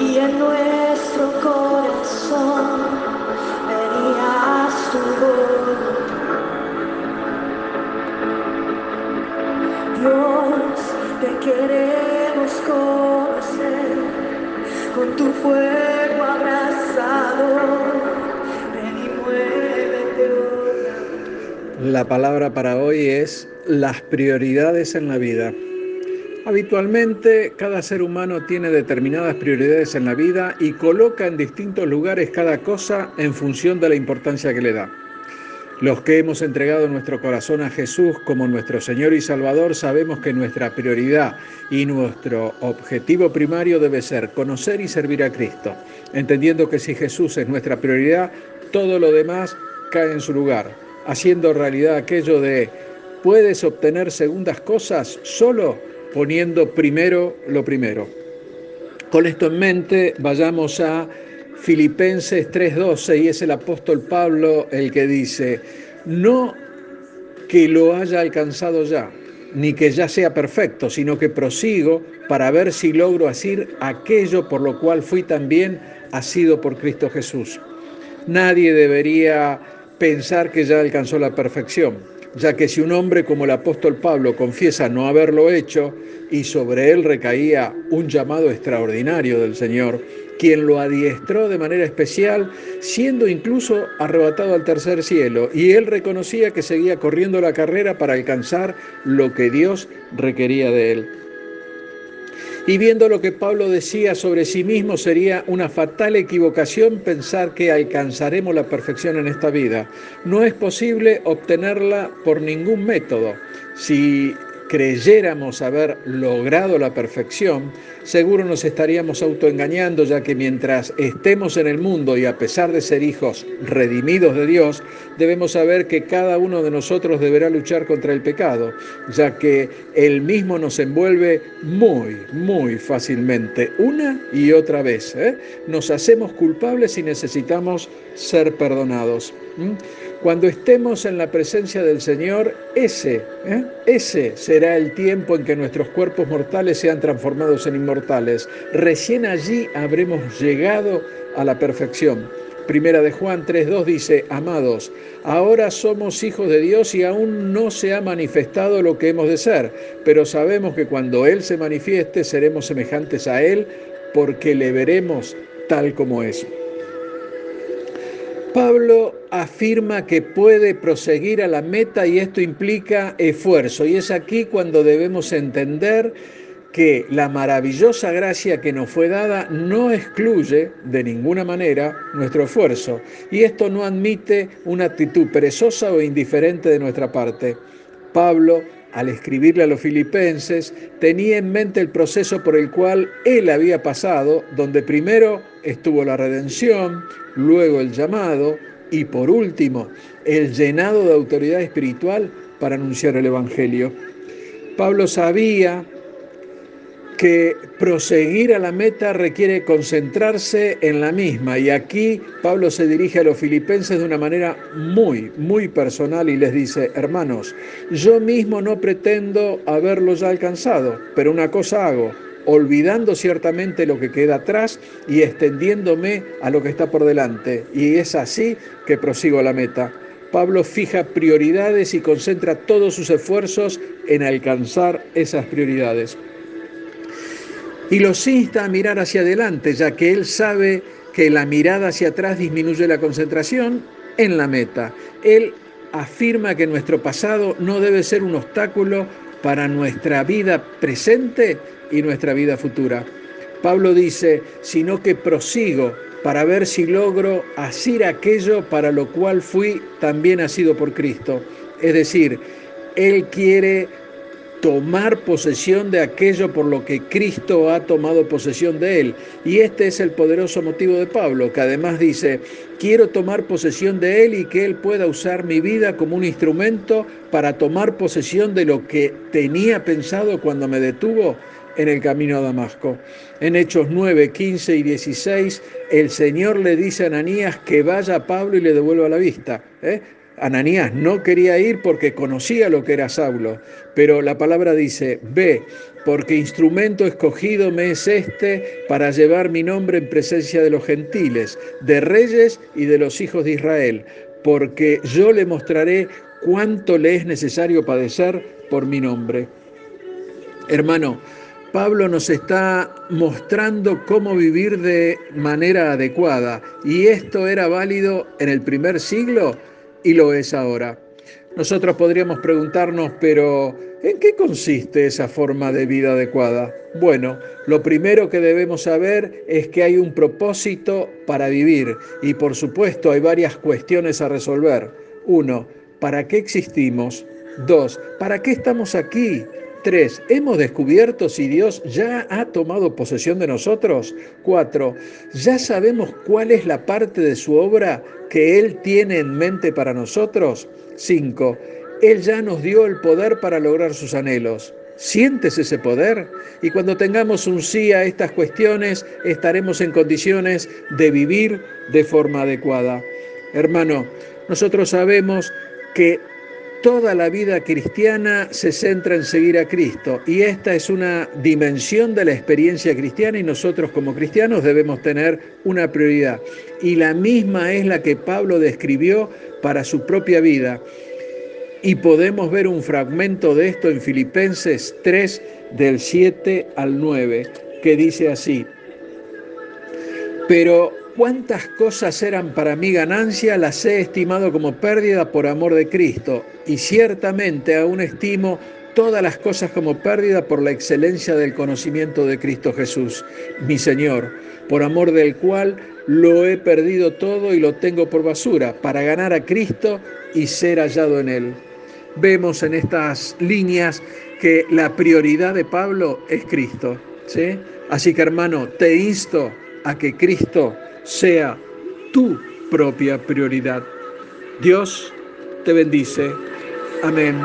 y en nuestro corazón venías tu Dios, te queremos conocer con tu fuego abrazado. Ven y muévete. La palabra para hoy es las prioridades en la vida. Habitualmente cada ser humano tiene determinadas prioridades en la vida y coloca en distintos lugares cada cosa en función de la importancia que le da. Los que hemos entregado nuestro corazón a Jesús como nuestro Señor y Salvador sabemos que nuestra prioridad y nuestro objetivo primario debe ser conocer y servir a Cristo, entendiendo que si Jesús es nuestra prioridad, todo lo demás cae en su lugar, haciendo realidad aquello de puedes obtener segundas cosas solo poniendo primero lo primero. Con esto en mente, vayamos a Filipenses 3:12 y es el apóstol Pablo el que dice, no que lo haya alcanzado ya, ni que ya sea perfecto, sino que prosigo para ver si logro hacer aquello por lo cual fui también asido por Cristo Jesús. Nadie debería pensar que ya alcanzó la perfección ya que si un hombre como el apóstol Pablo confiesa no haberlo hecho y sobre él recaía un llamado extraordinario del Señor, quien lo adiestró de manera especial, siendo incluso arrebatado al tercer cielo, y él reconocía que seguía corriendo la carrera para alcanzar lo que Dios requería de él. Y viendo lo que Pablo decía sobre sí mismo, sería una fatal equivocación pensar que alcanzaremos la perfección en esta vida. No es posible obtenerla por ningún método. Si creyéramos haber logrado la perfección, seguro nos estaríamos autoengañando, ya que mientras estemos en el mundo y a pesar de ser hijos redimidos de Dios, debemos saber que cada uno de nosotros deberá luchar contra el pecado, ya que Él mismo nos envuelve muy, muy fácilmente, una y otra vez. ¿eh? Nos hacemos culpables y necesitamos ser perdonados. Cuando estemos en la presencia del Señor, ese, ¿eh? ese será el tiempo en que nuestros cuerpos mortales sean transformados en inmortales. Recién allí habremos llegado a la perfección. Primera de Juan 3.2 dice, amados, ahora somos hijos de Dios y aún no se ha manifestado lo que hemos de ser, pero sabemos que cuando Él se manifieste seremos semejantes a Él porque le veremos tal como es. Pablo afirma que puede proseguir a la meta y esto implica esfuerzo. Y es aquí cuando debemos entender que la maravillosa gracia que nos fue dada no excluye de ninguna manera nuestro esfuerzo. Y esto no admite una actitud perezosa o indiferente de nuestra parte. Pablo al escribirle a los filipenses, tenía en mente el proceso por el cual él había pasado, donde primero estuvo la redención, luego el llamado y por último el llenado de autoridad espiritual para anunciar el Evangelio. Pablo sabía que proseguir a la meta requiere concentrarse en la misma. Y aquí Pablo se dirige a los filipenses de una manera muy, muy personal y les dice, hermanos, yo mismo no pretendo haberlo ya alcanzado, pero una cosa hago, olvidando ciertamente lo que queda atrás y extendiéndome a lo que está por delante. Y es así que prosigo a la meta. Pablo fija prioridades y concentra todos sus esfuerzos en alcanzar esas prioridades y los insta a mirar hacia adelante, ya que él sabe que la mirada hacia atrás disminuye la concentración en la meta. Él afirma que nuestro pasado no debe ser un obstáculo para nuestra vida presente y nuestra vida futura. Pablo dice, sino que prosigo para ver si logro hacer aquello para lo cual fui también nacido por Cristo. Es decir, Él quiere tomar posesión de aquello por lo que Cristo ha tomado posesión de él. Y este es el poderoso motivo de Pablo, que además dice, quiero tomar posesión de él y que él pueda usar mi vida como un instrumento para tomar posesión de lo que tenía pensado cuando me detuvo en el camino a Damasco. En Hechos 9, 15 y 16, el Señor le dice a Ananías que vaya a Pablo y le devuelva la vista. ¿eh? Ananías no quería ir porque conocía lo que era Saulo, pero la palabra dice, ve, porque instrumento escogido me es este para llevar mi nombre en presencia de los gentiles, de reyes y de los hijos de Israel, porque yo le mostraré cuánto le es necesario padecer por mi nombre. Hermano, Pablo nos está mostrando cómo vivir de manera adecuada y esto era válido en el primer siglo y lo es ahora. Nosotros podríamos preguntarnos, pero ¿en qué consiste esa forma de vida adecuada? Bueno, lo primero que debemos saber es que hay un propósito para vivir y por supuesto hay varias cuestiones a resolver. Uno, ¿para qué existimos? Dos, ¿para qué estamos aquí? Tres, ¿hemos descubierto si Dios ya ha tomado posesión de nosotros? Cuatro, ¿ya sabemos cuál es la parte de su obra que Él tiene en mente para nosotros? Cinco, Él ya nos dio el poder para lograr sus anhelos. ¿Sientes ese poder? Y cuando tengamos un sí a estas cuestiones, estaremos en condiciones de vivir de forma adecuada. Hermano, nosotros sabemos que Toda la vida cristiana se centra en seguir a Cristo y esta es una dimensión de la experiencia cristiana y nosotros como cristianos debemos tener una prioridad. Y la misma es la que Pablo describió para su propia vida. Y podemos ver un fragmento de esto en Filipenses 3 del 7 al 9, que dice así, pero cuántas cosas eran para mí ganancia, las he estimado como pérdida por amor de Cristo, y ciertamente aún estimo todas las cosas como pérdida por la excelencia del conocimiento de Cristo Jesús, mi Señor, por amor del cual lo he perdido todo y lo tengo por basura, para ganar a Cristo y ser hallado en Él. Vemos en estas líneas que la prioridad de Pablo es Cristo. ¿sí? Así que hermano, te insto a que Cristo sea tu propia prioridad. Dios te bendice. Amén.